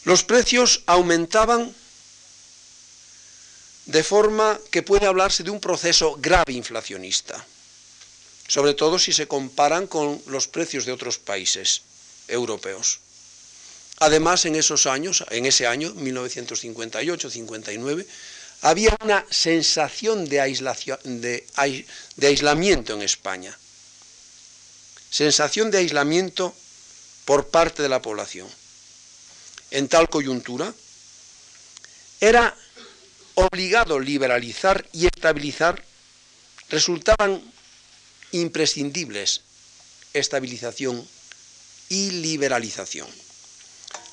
[SPEAKER 1] Los precios aumentaban de forma que puede hablarse de un proceso grave inflacionista, sobre todo si se comparan con los precios de otros países europeos. Además, en esos años, en ese año, 1958-59, había una sensación de, aislamiento en España. Sensación de aislamiento por parte de la población. En tal coyuntura, era obligado liberalizar y estabilizar, resultaban imprescindibles estabilización y liberalización.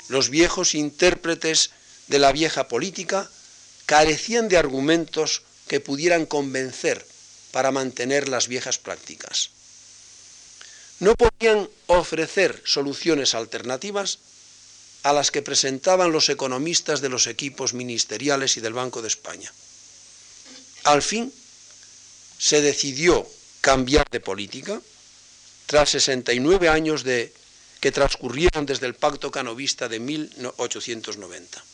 [SPEAKER 1] Los viejos intérpretes de la vieja política carecían de argumentos que pudieran convencer para mantener las viejas prácticas. No podían ofrecer soluciones alternativas a las que presentaban los economistas de los equipos ministeriales y del Banco de España. Al fin, se decidió cambiar de política tras 69 años de que transcurrieron desde el Pacto Canovista de 1890.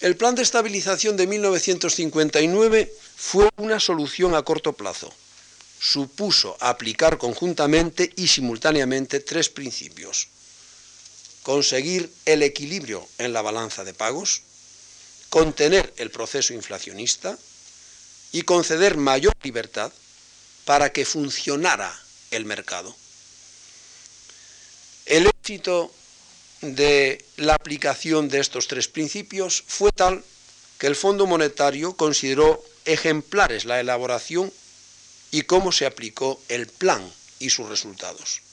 [SPEAKER 1] El plan de estabilización de 1959 fue una solución a corto plazo. Supuso aplicar conjuntamente y simultáneamente tres principios. Conseguir el equilibrio en la balanza de pagos, contener el proceso inflacionista y conceder mayor libertad para que funcionara el mercado. éxito de la aplicación de estos tres principios fue tal que el Fondo Monetario consideró ejemplares la elaboración y cómo se aplicó el plan y sus resultados.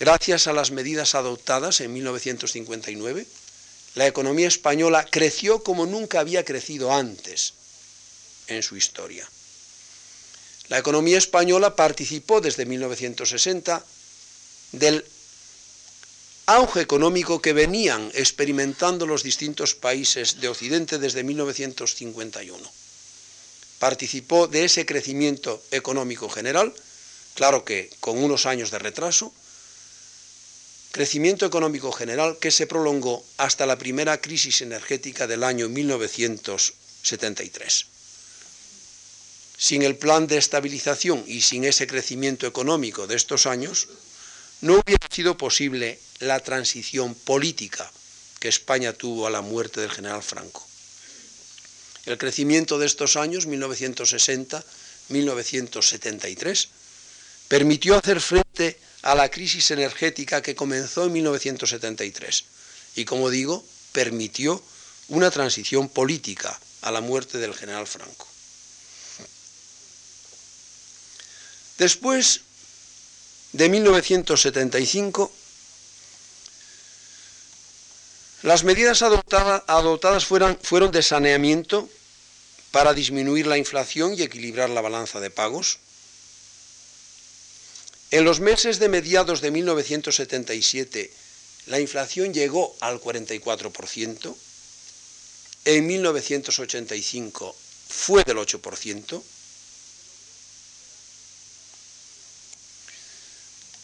[SPEAKER 1] Gracias a las medidas adoptadas en 1959, la economía española creció como nunca había crecido antes en su historia. La economía española participó desde 1960 del auge económico que venían experimentando los distintos países de Occidente desde 1951. Participó de ese crecimiento económico general, claro que con unos años de retraso, crecimiento económico general que se prolongó hasta la primera crisis energética del año 1973. Sin el plan de estabilización y sin ese crecimiento económico de estos años, no hubiera sido posible la transición política que España tuvo a la muerte del general Franco. El crecimiento de estos años, 1960-1973, permitió hacer frente a la crisis energética que comenzó en 1973 y, como digo, permitió una transición política a la muerte del general Franco. Después de 1975, las medidas adoptadas fueron de saneamiento para disminuir la inflación y equilibrar la balanza de pagos. En los meses de mediados de 1977, la inflación llegó al 44%, en 1985 fue del 8%,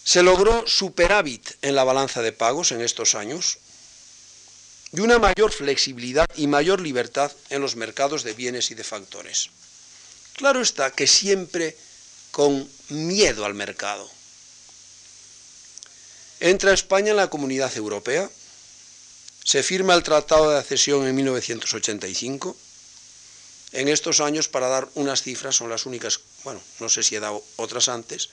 [SPEAKER 1] Se logró superávit en la balanza de pagos en estos años y una mayor flexibilidad y mayor libertad en los mercados de bienes y de factores. Claro está que siempre con miedo al mercado. Entra España en la Comunidad Europea, se firma el Tratado de Accesión en 1985. En estos años, para dar unas cifras, son las únicas, bueno, no sé si he dado otras antes,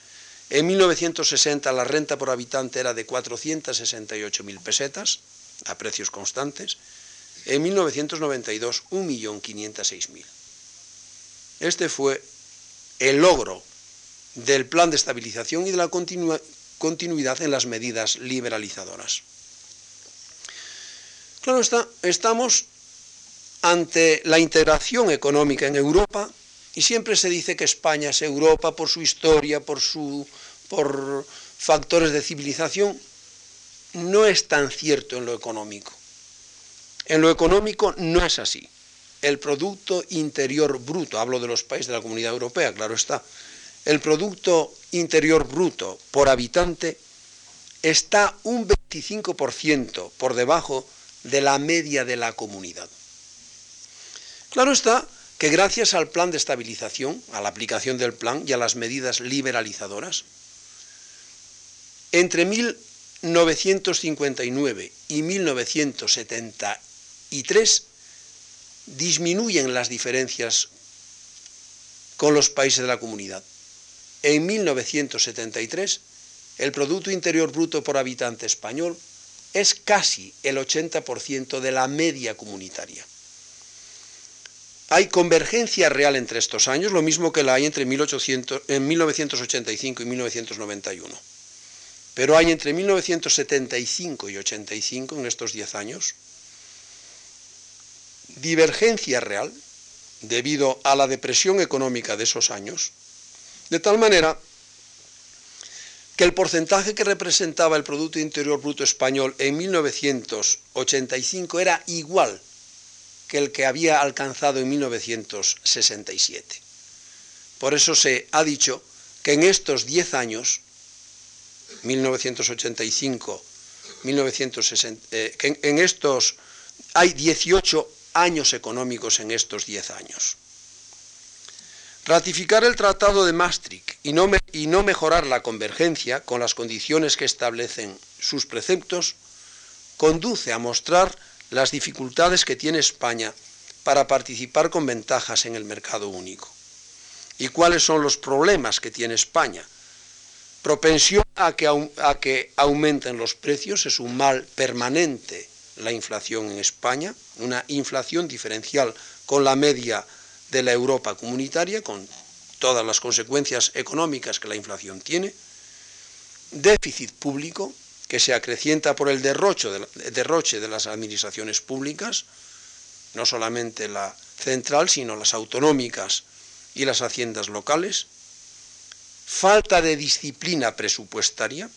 [SPEAKER 1] en 1960 la renta por habitante era de 468.000 pesetas, a precios constantes. En 1992, 1.506.000. Este fue el logro del plan de estabilización y de la continuidad en las medidas liberalizadoras. Claro está, estamos ante la integración económica en Europa y siempre se dice que España es Europa por su historia, por, su, por factores de civilización. No es tan cierto en lo económico. En lo económico no es así. El Producto Interior Bruto, hablo de los países de la Comunidad Europea, claro está, el Producto Interior Bruto por habitante está un 25% por debajo de la media de la comunidad. Claro está que gracias al plan de estabilización, a la aplicación del plan y a las medidas liberalizadoras, entre 1959 y 1973 disminuyen las diferencias con los países de la comunidad. En 1973, el Producto Interior Bruto por habitante español es casi el 80% de la media comunitaria. Hay convergencia real entre estos años, lo mismo que la hay entre 1800, en 1985 y 1991. Pero hay entre 1975 y 85, en estos 10 años, divergencia real debido a la depresión económica de esos años, de tal manera que el porcentaje que representaba el Producto Interior Bruto español en 1985 era igual que el que había alcanzado en 1967. Por eso se ha dicho que en estos 10 años, 1985, 1960, eh, en, estos hay 18 años económicos en estos 10 años. Ratificar el Tratado de Maastricht y no, mejorar la convergencia con las condiciones que establecen sus preceptos conduce a mostrar las dificultades que tiene España para participar con ventajas en el mercado único. ¿Y cuáles son los problemas que tiene España? propensión a que aumenten los precios, es un mal permanente la inflación en España, una inflación diferencial con la media de la Europa comunitaria, con todas las consecuencias económicas que la inflación tiene, déficit público, que se acrecienta por el derroche de, derroche de las administraciones públicas, no solamente la central, sino las autonómicas y las haciendas locales, falta de disciplina presupuestaria,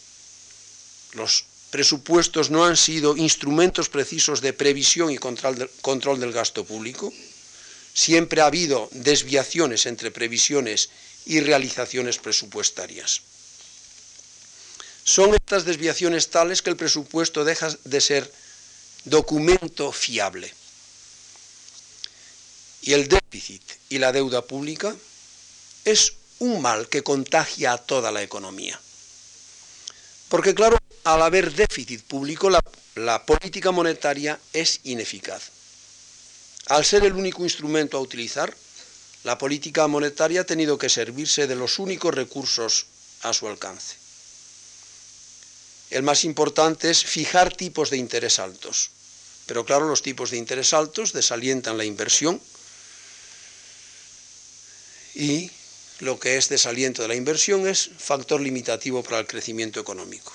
[SPEAKER 1] los presupuestos no han sido instrumentos precisos de previsión y control, del gasto público, siempre ha habido desviaciones entre previsiones y realizaciones presupuestarias. Son estas desviaciones tales que el presupuesto deja de ser documento fiable. Y el déficit y la deuda pública es un mal que contagia a toda la economía. Porque claro, al haber déficit público, la, política monetaria es ineficaz. Al ser el único instrumento a utilizar, la política monetaria ha tenido que servirse de los únicos recursos a su alcance. El más importante es fijar tipos de interés altos. Pero claro, los tipos de interés altos desalientan la inversión y lo que es desaliento de la inversión es factor limitativo para el crecimiento económico.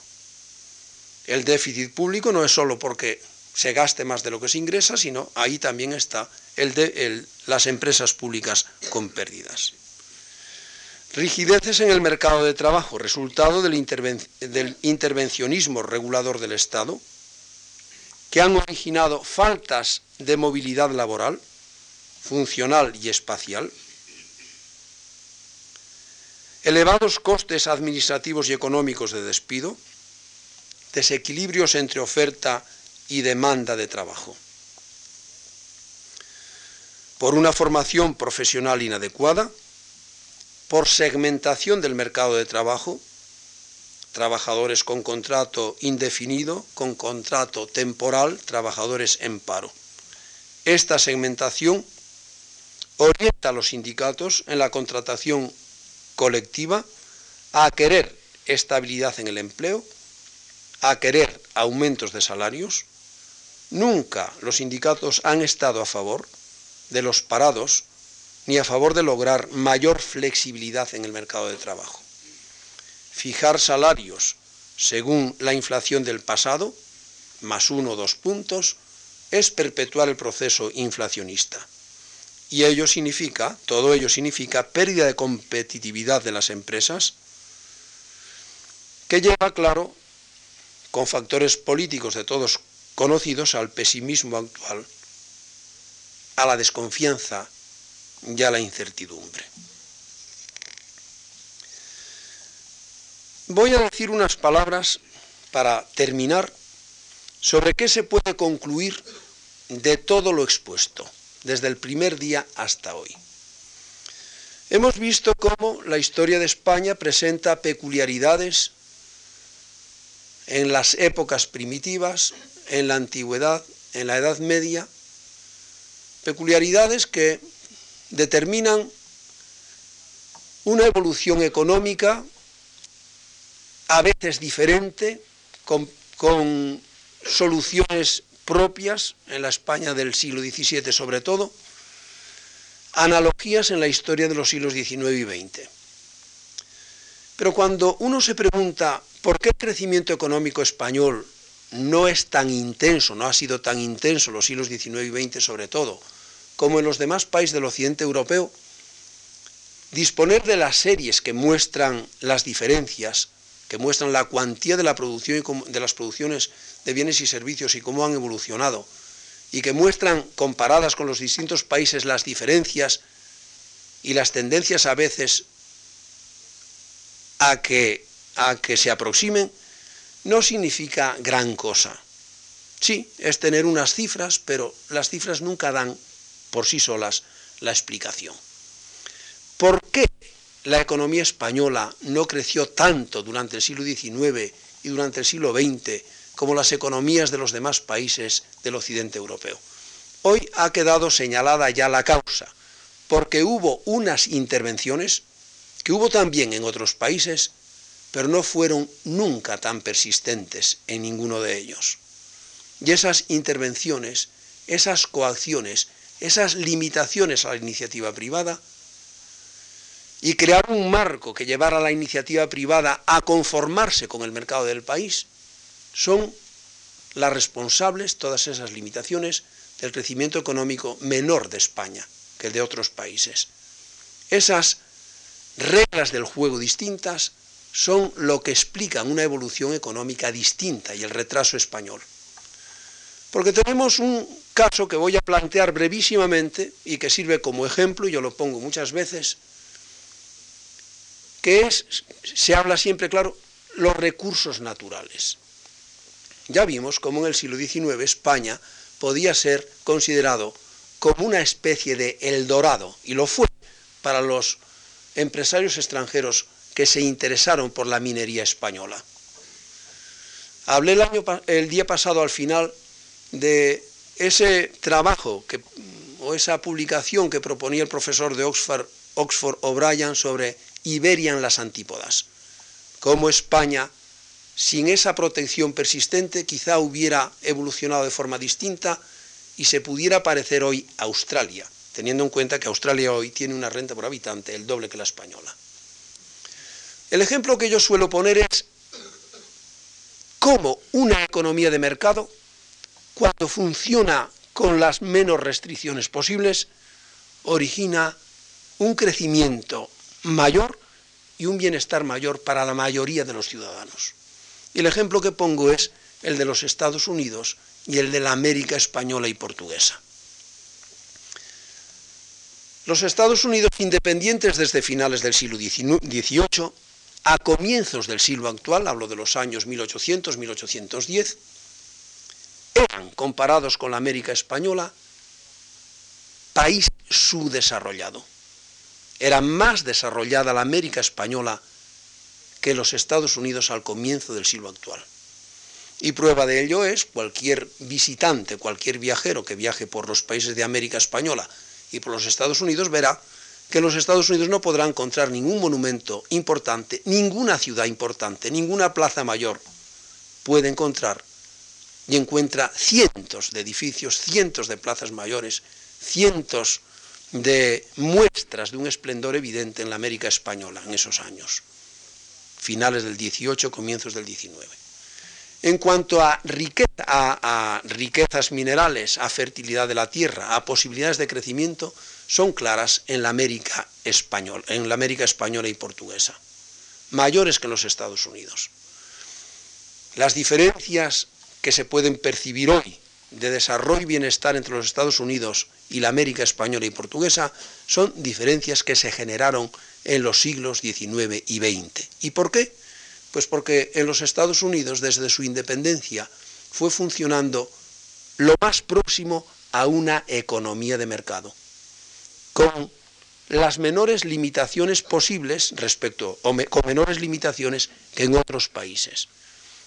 [SPEAKER 1] El déficit público no es solo porque se gaste más de lo que se ingresa, sino ahí también está el de las empresas públicas con pérdidas. Rigideces en el mercado de trabajo, resultado del, del intervencionismo regulador del Estado, que han originado faltas de movilidad laboral, funcional y espacial, elevados costes administrativos y económicos de despido, desequilibrios entre oferta y demanda de trabajo. Por una formación profesional inadecuada, por segmentación del mercado de trabajo, trabajadores con contrato indefinido, con contrato temporal, trabajadores en paro. Esta segmentación orienta a los sindicatos en la contratación colectiva a querer estabilidad en el empleo, a querer aumentos de salarios. Nunca los sindicatos han estado a favor de los parados ni a favor de lograr mayor flexibilidad en el mercado de trabajo. Fijar salarios según la inflación del pasado, más uno o dos puntos, es perpetuar el proceso inflacionista. Y ello significa, todo ello significa pérdida de competitividad de las empresas, que lleva, claro, con factores políticos de todos conocidos al pesimismo actual, a la desconfianza y a la incertidumbre. Voy a decir unas palabras para terminar sobre qué se puede concluir de todo lo expuesto desde el primer día hasta hoy. Hemos visto cómo la historia de España presenta peculiaridades en las épocas primitivas, en la antigüedad, en la Edad Media, peculiaridades que determinan una evolución económica a veces diferente, con, soluciones propias en la España del siglo XVII sobre todo, analogías en la historia de los siglos XIX y XX. Pero cuando uno se pregunta por qué el crecimiento económico español no es tan intenso, no ha sido tan intenso en los siglos XIX y XX sobre todo, como en los demás países del occidente europeo, disponer de las series que muestran las diferencias, que muestran la cuantía de la producción de las producciones de bienes y servicios y cómo han evolucionado, y que muestran, comparadas con los distintos países, las diferencias y las tendencias a veces a que, a que se aproximen, no significa gran cosa. Sí, es tener unas cifras, pero las cifras nunca dan por sí solas la explicación. ¿Por qué la economía española no creció tanto durante el siglo XIX y durante el siglo XX como las economías de los demás países del occidente europeo. Hoy ha quedado señalada ya la causa, porque hubo unas intervenciones que hubo también en otros países pero no fueron nunca tan persistentes en ninguno de ellos. Y esas intervenciones, esas coacciones, esas limitaciones a la iniciativa privada, y crear un marco que llevara a la iniciativa privada a conformarse con el mercado del país, son las responsables, todas esas limitaciones, del crecimiento económico menor de España que el de otros países. Esas reglas del juego distintas son lo que explican una evolución económica distinta y el retraso español. Porque tenemos un caso que voy a plantear brevísimamente y que sirve como ejemplo, y yo lo pongo muchas veces, que es, se habla siempre, claro, los recursos naturales. Ya vimos cómo en el siglo XIX España podía ser considerado como una especie de Eldorado, y lo fue para los empresarios extranjeros que se interesaron por la minería española. Hablé el, día pasado al final de ese trabajo o esa publicación que proponía el profesor de Oxford, Oxford O'Brien sobre Iberia en las antípodas, cómo España, sin esa protección persistente, quizá hubiera evolucionado de forma distinta y se pudiera parecer hoy a Australia, teniendo en cuenta que Australia hoy tiene una renta por habitante el doble que la española. El ejemplo que yo suelo poner es cómo una economía de mercado, cuando funciona con las menos restricciones posibles, origina un crecimiento mayor y un bienestar mayor para la mayoría de los ciudadanos. Y el ejemplo que pongo es el de los Estados Unidos y el de la América española y portuguesa. Los Estados Unidos independientes desde finales del siglo XVIII a comienzos del siglo actual, hablo de los años 1800-1810, eran, comparados con la América española, país subdesarrollado. Era más desarrollada la América española que los Estados Unidos al comienzo del siglo actual. Y prueba de ello es cualquier visitante, cualquier viajero que viaje por los países de América española y por los Estados Unidos verá que los Estados Unidos no podrá encontrar ningún monumento importante, ninguna ciudad importante, ninguna plaza mayor puede encontrar y encuentra cientos de edificios, cientos de plazas mayores, cientos de muestras de un esplendor evidente en la América española en esos años, finales del 18, comienzos del 19. En cuanto a, a, riquezas minerales, a fertilidad de la tierra, a posibilidades de crecimiento, son claras en la América española, en la América española y portuguesa, mayores que en los Estados Unidos. Las diferencias que se pueden percibir hoy de desarrollo y bienestar entre los Estados Unidos y la América española y portuguesa son diferencias que se generaron en los siglos XIX y XX. ¿Y por qué? Pues porque en los Estados Unidos, desde su independencia, fue funcionando lo más próximo a una economía de mercado con las menores limitaciones posibles respecto, o con menores limitaciones que en otros países.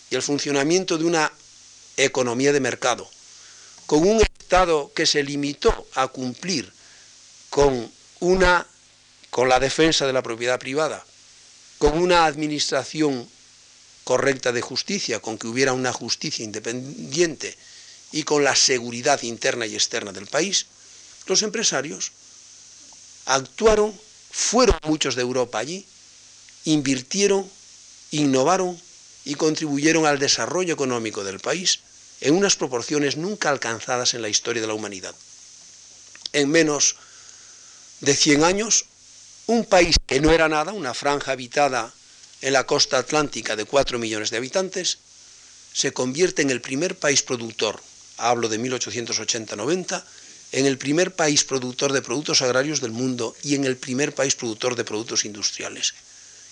[SPEAKER 1] Y el funcionamiento de una economía de mercado, con un Estado que se limitó a cumplir con una con la defensa de la propiedad privada, con una administración correcta de justicia, con que hubiera una justicia independiente y con la seguridad interna y externa del país, los empresarios actuaron, fueron muchos de Europa allí, invirtieron, innovaron y contribuyeron al desarrollo económico del país en unas proporciones nunca alcanzadas en la historia de la humanidad. En menos de 100 años, un país que no era nada, una franja habitada en la costa atlántica de 4 millones de habitantes, se convierte en el primer país productor, hablo de 1880-90, en el primer país productor de productos agrarios del mundo y en el primer país productor de productos industriales.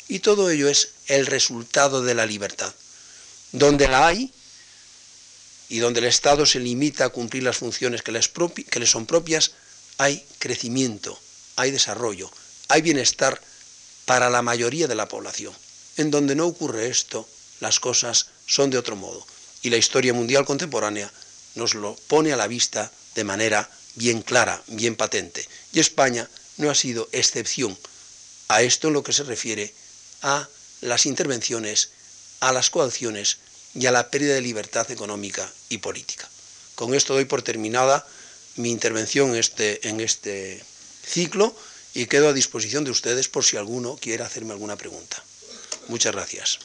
[SPEAKER 1] Y todo ello es el resultado de la libertad. Donde la hay y donde el Estado se limita a cumplir las funciones que, que le son propias, hay crecimiento, hay desarrollo, hay bienestar para la mayoría de la población. En donde no ocurre esto, las cosas son de otro modo. Y la historia mundial contemporánea nos lo pone a la vista de manera bien clara, bien patente. Y España no ha sido excepción a esto en lo que se refiere a las intervenciones, a las coacciones y a la pérdida de libertad económica y política. Con esto doy por terminada mi intervención en este, este ciclo y quedo a disposición de ustedes por si alguno quiere hacerme alguna pregunta. Muchas gracias.